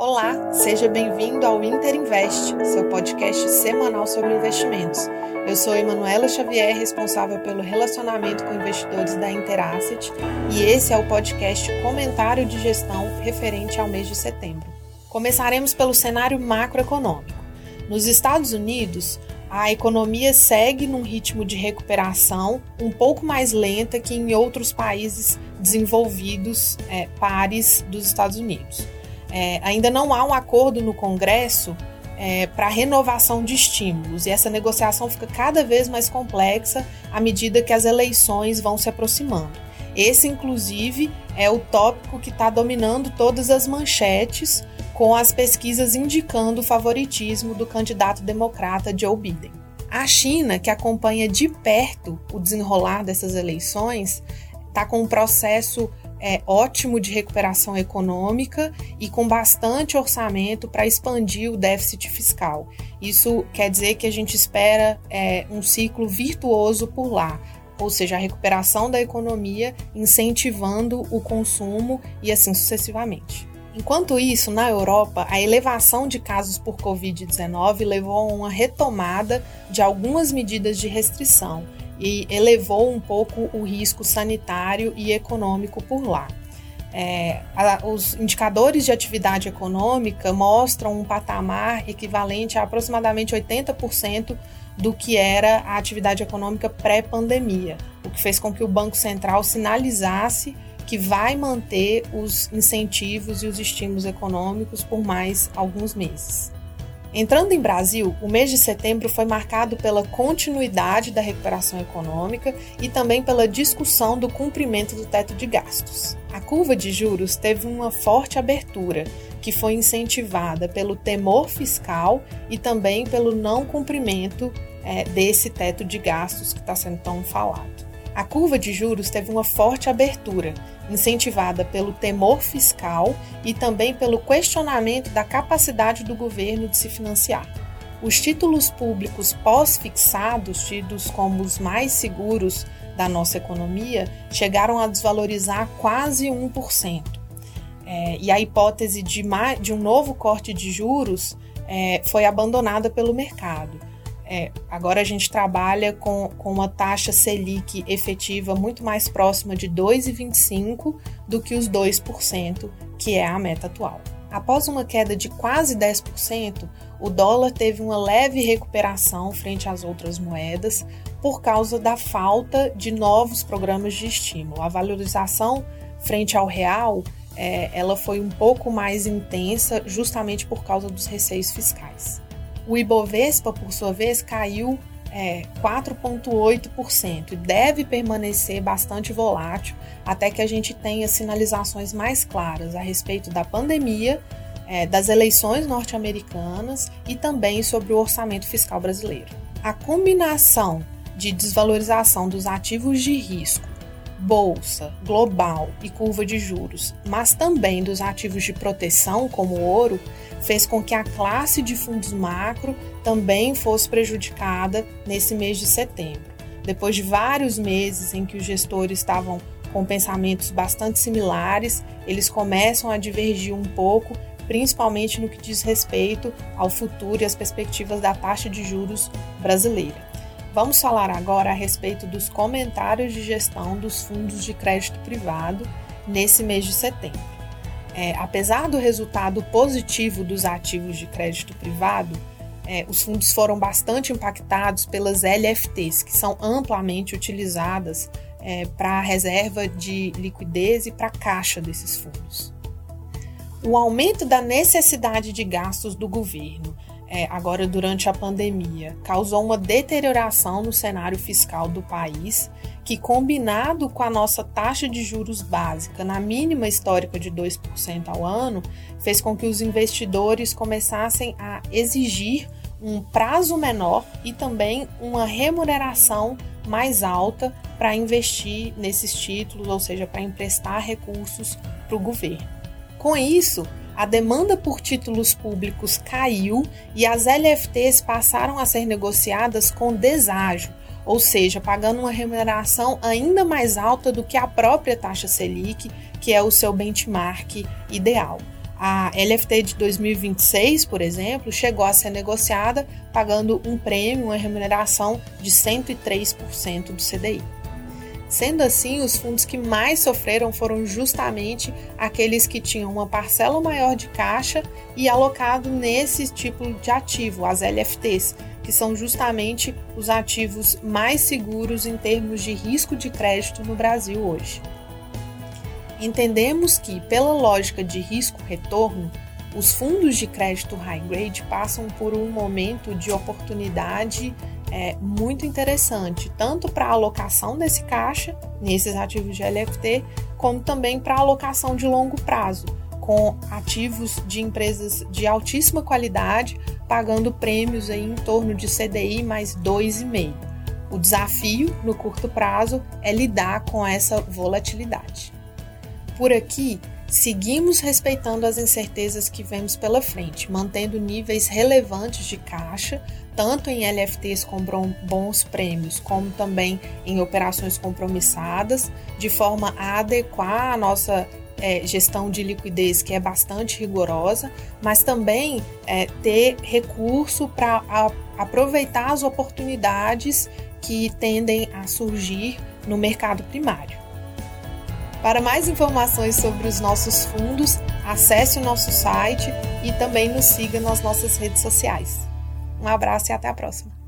Olá, seja bem-vindo ao Inter Invest, seu podcast semanal sobre investimentos. Eu sou Emanuela Xavier, responsável pelo relacionamento com investidores da Interasset, e esse é o podcast Comentário de Gestão referente ao mês de setembro. Começaremos pelo cenário macroeconômico. Nos Estados Unidos, a economia segue num ritmo de recuperação um pouco mais lenta que em outros países desenvolvidos é, pares dos Estados Unidos. É, ainda não há um acordo no Congresso é, para renovação de estímulos e essa negociação fica cada vez mais complexa à medida que as eleições vão se aproximando. Esse, inclusive, é o tópico que está dominando todas as manchetes, com as pesquisas indicando o favoritismo do candidato democrata Joe Biden. A China, que acompanha de perto o desenrolar dessas eleições, está com um processo é, ótimo de recuperação econômica e com bastante orçamento para expandir o déficit fiscal. Isso quer dizer que a gente espera é, um ciclo virtuoso por lá, ou seja, a recuperação da economia incentivando o consumo e assim sucessivamente. Enquanto isso, na Europa, a elevação de casos por Covid-19 levou a uma retomada de algumas medidas de restrição e elevou um pouco o risco sanitário e econômico por lá. É, a, os indicadores de atividade econômica mostram um patamar equivalente a aproximadamente 80% do que era a atividade econômica pré-pandemia, o que fez com que o Banco Central sinalizasse que vai manter os incentivos e os estímulos econômicos por mais alguns meses. Entrando em Brasil, o mês de setembro foi marcado pela continuidade da recuperação econômica e também pela discussão do cumprimento do teto de gastos. A curva de juros teve uma forte abertura, que foi incentivada pelo temor fiscal e também pelo não cumprimento é, desse teto de gastos que está sendo tão falado. A curva de juros teve uma forte abertura, incentivada pelo temor fiscal e também pelo questionamento da capacidade do governo de se financiar. Os títulos públicos pós-fixados, tidos como os mais seguros da nossa economia, chegaram a desvalorizar quase 1%. É, e a hipótese de, de, um novo corte de juros é, foi abandonada pelo mercado. É, agora a gente trabalha com, com uma taxa Selic efetiva muito mais próxima de 2,25% do que os 2%, que é a meta atual. Após uma queda de quase 10%, o dólar teve uma leve recuperação frente às outras moedas por causa da falta de novos programas de estímulo. A valorização frente ao real é, ela foi um pouco mais intensa justamente por causa dos receios fiscais. O Ibovespa, por sua vez, caiu é, 4,8% e deve permanecer bastante volátil até que a gente tenha sinalizações mais claras a respeito da pandemia, é, das eleições norte-americanas e também sobre o orçamento fiscal brasileiro. A combinação de desvalorização dos ativos de risco bolsa, global e curva de juros, mas também dos ativos de proteção, como o ouro, fez com que a classe de fundos macro também fosse prejudicada nesse mês de setembro. Depois de vários meses em que os gestores estavam com pensamentos bastante similares, eles começam a divergir um pouco, principalmente no que diz respeito ao futuro e às perspectivas da taxa de juros brasileira. Vamos falar agora a respeito dos comentários de gestão dos fundos de crédito privado nesse mês de setembro. É, apesar do resultado positivo dos ativos de crédito privado, é, os fundos foram bastante impactados pelas LFTs, que são amplamente utilizadas é, para a reserva de liquidez e para a caixa desses fundos. O aumento da necessidade de gastos do governo é, agora durante a pandemia, causou uma deterioração no cenário fiscal do país, que, combinado com a nossa taxa de juros básica na mínima histórica de 2% ao ano, fez com que os investidores começassem a exigir um prazo menor e também uma remuneração mais alta para investir nesses títulos, ou seja, para emprestar recursos para o governo. Com isso, a demanda por títulos públicos caiu e as LFTs passaram a ser negociadas com deságio, ou seja, pagando uma remuneração ainda mais alta do que a própria taxa Selic, que é o seu benchmark ideal. A LFT de 2026, por exemplo, chegou a ser negociada pagando um prêmio, uma remuneração de 103% do CDI. Sendo assim, os fundos que mais sofreram foram justamente aqueles que tinham uma parcela maior de caixa e alocado nesse tipo de ativo, as LFTs, que são justamente os ativos mais seguros em termos de risco de crédito no Brasil hoje. Entendemos que, pela lógica de risco-retorno, os fundos de crédito high grade passam por um momento de oportunidade é, muito interessante, tanto para a alocação desse caixa, nesses ativos de LFT, como também para a alocação de longo prazo, com ativos de empresas de altíssima qualidade, pagando prêmios aí em torno de CDI mais 2,5. O desafio no curto prazo é lidar com essa volatilidade. Por aqui, seguimos respeitando as incertezas que vemos pela frente, mantendo níveis relevantes de caixa, tanto em LFTs com bons prêmios, como também em operações compromissadas, de forma a adequar a nossa é, gestão de liquidez, que é bastante rigorosa, mas também é, ter recurso para aproveitar as oportunidades que tendem a surgir no mercado primário. Para mais informações sobre os nossos fundos, acesse o nosso site e também nos siga nas nossas redes sociais. Um abraço e até a próxima!